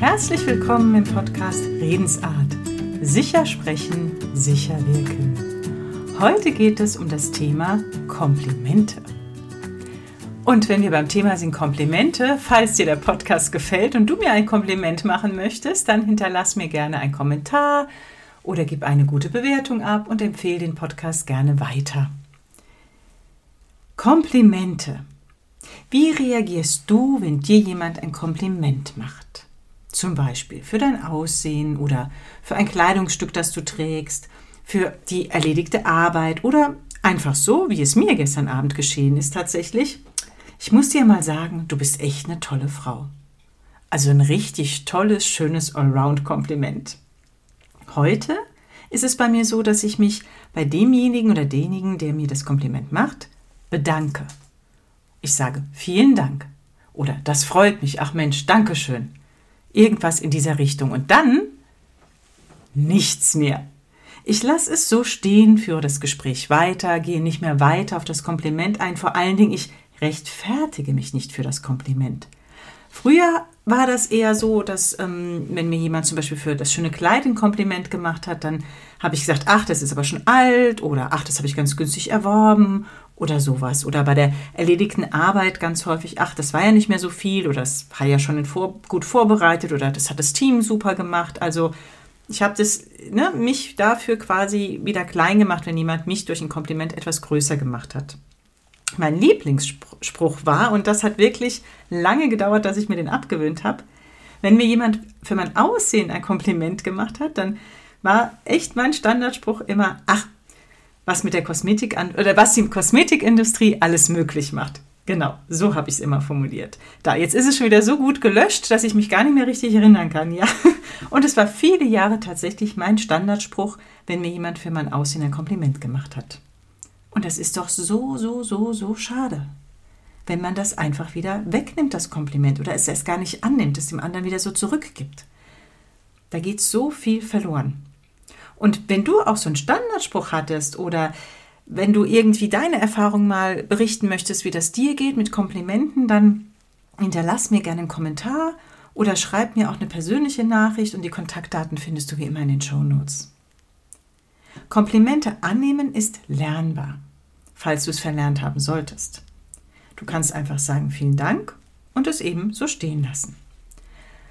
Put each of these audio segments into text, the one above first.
Herzlich willkommen im Podcast Redensart. Sicher sprechen, sicher wirken. Heute geht es um das Thema Komplimente. Und wenn wir beim Thema sind Komplimente, falls dir der Podcast gefällt und du mir ein Kompliment machen möchtest, dann hinterlass mir gerne einen Kommentar oder gib eine gute Bewertung ab und empfehle den Podcast gerne weiter. Komplimente. Wie reagierst du, wenn dir jemand ein Kompliment macht? Zum Beispiel für dein Aussehen oder für ein Kleidungsstück, das du trägst, für die erledigte Arbeit oder einfach so, wie es mir gestern Abend geschehen ist tatsächlich. Ich muss dir mal sagen, du bist echt eine tolle Frau. Also ein richtig tolles, schönes Allround-Kompliment. Heute ist es bei mir so, dass ich mich bei demjenigen oder denjenigen, der mir das Kompliment macht, bedanke. Ich sage vielen Dank oder das freut mich, ach Mensch, Dankeschön irgendwas in dieser Richtung. Und dann nichts mehr. Ich lasse es so stehen, führe das Gespräch weiter, gehe nicht mehr weiter auf das Kompliment ein. Vor allen Dingen, ich rechtfertige mich nicht für das Kompliment. Früher war das eher so, dass ähm, wenn mir jemand zum Beispiel für das schöne Kleid ein Kompliment gemacht hat, dann habe ich gesagt, ach, das ist aber schon alt oder ach, das habe ich ganz günstig erworben oder sowas. Oder bei der erledigten Arbeit ganz häufig, ach, das war ja nicht mehr so viel oder das war ja schon vor, gut vorbereitet oder das hat das Team super gemacht. Also ich habe das, ne, mich dafür quasi wieder klein gemacht, wenn jemand mich durch ein Kompliment etwas größer gemacht hat. Mein Lieblingsspruch war, und das hat wirklich lange gedauert, dass ich mir den abgewöhnt habe, wenn mir jemand für mein Aussehen ein Kompliment gemacht hat, dann war echt mein Standardspruch immer, ach, was mit der Kosmetik an oder was die Kosmetikindustrie alles möglich macht. Genau, so habe ich es immer formuliert. Da, jetzt ist es schon wieder so gut gelöscht, dass ich mich gar nicht mehr richtig erinnern kann, ja. Und es war viele Jahre tatsächlich mein Standardspruch, wenn mir jemand für mein Aussehen ein Kompliment gemacht hat. Und das ist doch so, so, so, so schade, wenn man das einfach wieder wegnimmt, das Kompliment, oder es erst gar nicht annimmt, es dem anderen wieder so zurückgibt. Da geht so viel verloren. Und wenn du auch so einen Standardspruch hattest oder wenn du irgendwie deine Erfahrung mal berichten möchtest, wie das dir geht mit Komplimenten, dann hinterlass mir gerne einen Kommentar oder schreib mir auch eine persönliche Nachricht und die Kontaktdaten findest du wie immer in den Show Notes. Komplimente annehmen ist lernbar, falls du es verlernt haben solltest. Du kannst einfach sagen vielen Dank und es eben so stehen lassen.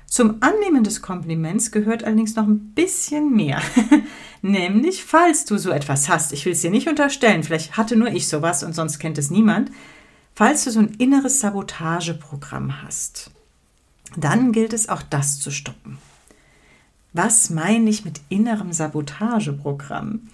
Zum Annehmen des Kompliments gehört allerdings noch ein bisschen mehr. Nämlich, falls du so etwas hast, ich will es dir nicht unterstellen, vielleicht hatte nur ich sowas und sonst kennt es niemand, falls du so ein inneres Sabotageprogramm hast, dann gilt es auch das zu stoppen. Was meine ich mit innerem Sabotageprogramm?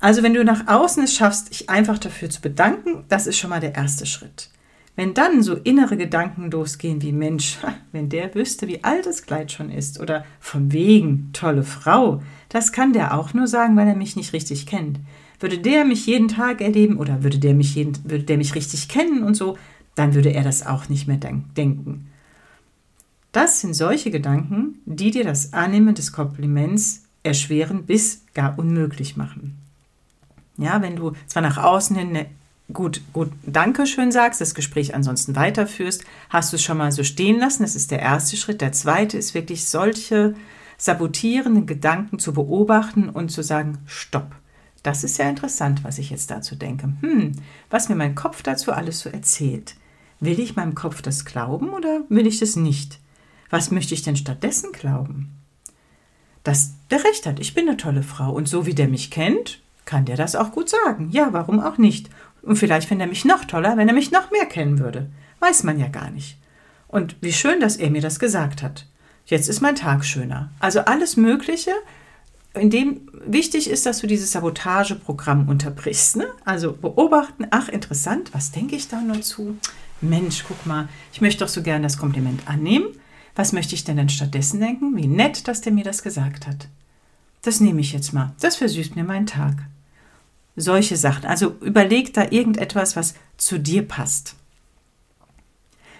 Also wenn du nach außen es schaffst, dich einfach dafür zu bedanken, das ist schon mal der erste Schritt. Wenn dann so innere Gedanken losgehen wie Mensch, wenn der wüsste, wie alt das Kleid schon ist oder von wegen tolle Frau, das kann der auch nur sagen, weil er mich nicht richtig kennt. Würde der mich jeden Tag erleben oder würde der mich jeden, würde der mich richtig kennen und so, dann würde er das auch nicht mehr denken. Das sind solche Gedanken, die dir das Annehmen des Kompliments erschweren bis gar unmöglich machen. Ja, wenn du zwar nach außen hin eine gut, gut, Dankeschön sagst, das Gespräch ansonsten weiterführst, hast du es schon mal so stehen lassen. Das ist der erste Schritt. Der zweite ist wirklich solche sabotierenden Gedanken zu beobachten und zu sagen, stopp. Das ist ja interessant, was ich jetzt dazu denke. Hm, was mir mein Kopf dazu alles so erzählt. Will ich meinem Kopf das glauben oder will ich das nicht? Was möchte ich denn stattdessen glauben? Dass der recht hat, ich bin eine tolle Frau und so wie der mich kennt, kann der das auch gut sagen. Ja, warum auch nicht? Und vielleicht fände er mich noch toller, wenn er mich noch mehr kennen würde. Weiß man ja gar nicht. Und wie schön, dass er mir das gesagt hat. Jetzt ist mein Tag schöner. Also alles Mögliche, in dem wichtig ist, dass du dieses Sabotageprogramm unterbrichst. Ne? Also beobachten, ach interessant, was denke ich da nur zu? Mensch, guck mal, ich möchte doch so gern das Kompliment annehmen. Was möchte ich denn dann stattdessen denken? Wie nett, dass der mir das gesagt hat. Das nehme ich jetzt mal. Das versüßt mir meinen Tag. Solche Sachen. Also überleg da irgendetwas, was zu dir passt.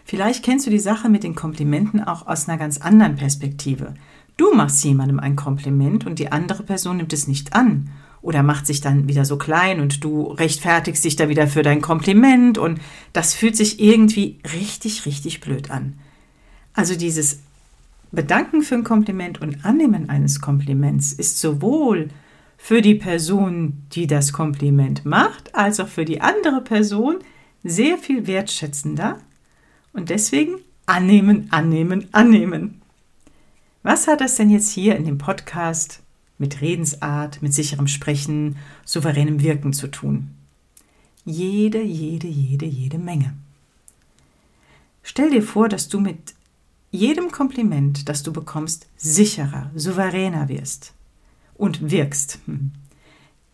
Vielleicht kennst du die Sache mit den Komplimenten auch aus einer ganz anderen Perspektive. Du machst jemandem ein Kompliment und die andere Person nimmt es nicht an oder macht sich dann wieder so klein und du rechtfertigst dich da wieder für dein Kompliment und das fühlt sich irgendwie richtig, richtig blöd an. Also dieses Bedanken für ein Kompliment und Annehmen eines Kompliments ist sowohl für die Person, die das Kompliment macht, als auch für die andere Person sehr viel wertschätzender. Und deswegen annehmen, annehmen, annehmen. Was hat das denn jetzt hier in dem Podcast mit Redensart, mit sicherem Sprechen, souveränem Wirken zu tun? Jede, jede, jede, jede Menge. Stell dir vor, dass du mit jedem Kompliment, das du bekommst, sicherer, souveräner wirst und wirkst. Hm.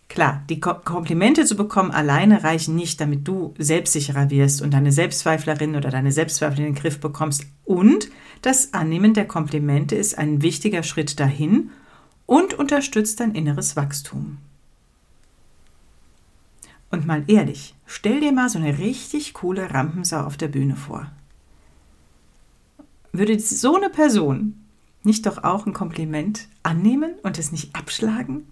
Klar, die Komplimente zu bekommen alleine reichen nicht, damit du selbstsicherer wirst und deine Selbstzweiflerin oder deine Selbstzweifel in den Griff bekommst. Und das Annehmen der Komplimente ist ein wichtiger Schritt dahin und unterstützt dein inneres Wachstum. Und mal ehrlich, stell dir mal so eine richtig coole Rampensau auf der Bühne vor. Würde so eine Person nicht doch auch ein Kompliment annehmen und es nicht abschlagen?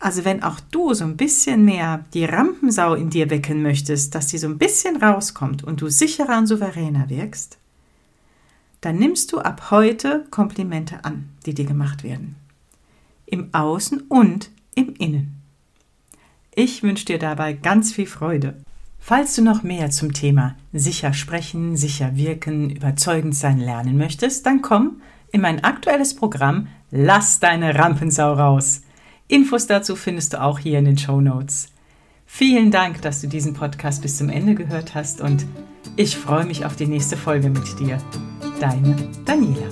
Also wenn auch du so ein bisschen mehr die Rampensau in dir wecken möchtest, dass die so ein bisschen rauskommt und du sicherer und souveräner wirkst, dann nimmst du ab heute Komplimente an, die dir gemacht werden. Im Außen und im Innen. Ich wünsche dir dabei ganz viel Freude. Falls du noch mehr zum Thema sicher sprechen, sicher wirken, überzeugend sein lernen möchtest, dann komm in mein aktuelles Programm Lass deine Rampensau raus. Infos dazu findest du auch hier in den Show Notes. Vielen Dank, dass du diesen Podcast bis zum Ende gehört hast und ich freue mich auf die nächste Folge mit dir. Deine Daniela.